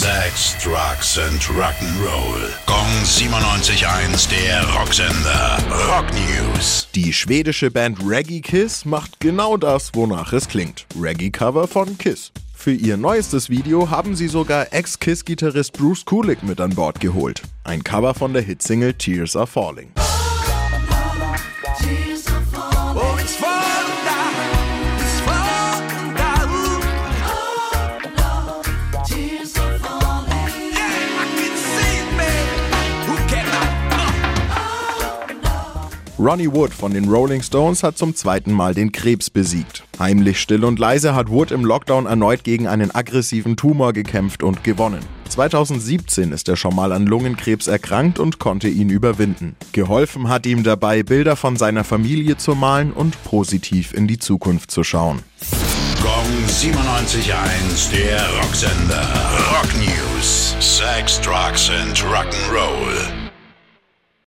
Sex, Drugs and Rock'n'Roll. Gong 97.1, der Rocksender. Rock News. Die schwedische Band Reggae Kiss macht genau das, wonach es klingt. Reggae-Cover von Kiss. Für ihr neuestes Video haben sie sogar Ex-Kiss-Gitarrist Bruce Kulick mit an Bord geholt. Ein Cover von der Hitsingle Tears Are Falling. Ronnie Wood von den Rolling Stones hat zum zweiten Mal den Krebs besiegt. Heimlich still und leise hat Wood im Lockdown erneut gegen einen aggressiven Tumor gekämpft und gewonnen. 2017 ist er schon mal an Lungenkrebs erkrankt und konnte ihn überwinden. Geholfen hat ihm dabei, Bilder von seiner Familie zu malen und positiv in die Zukunft zu schauen. Gong 97.1, der Rocksender. Rock News. Sex, Drugs and Rock'n'Roll.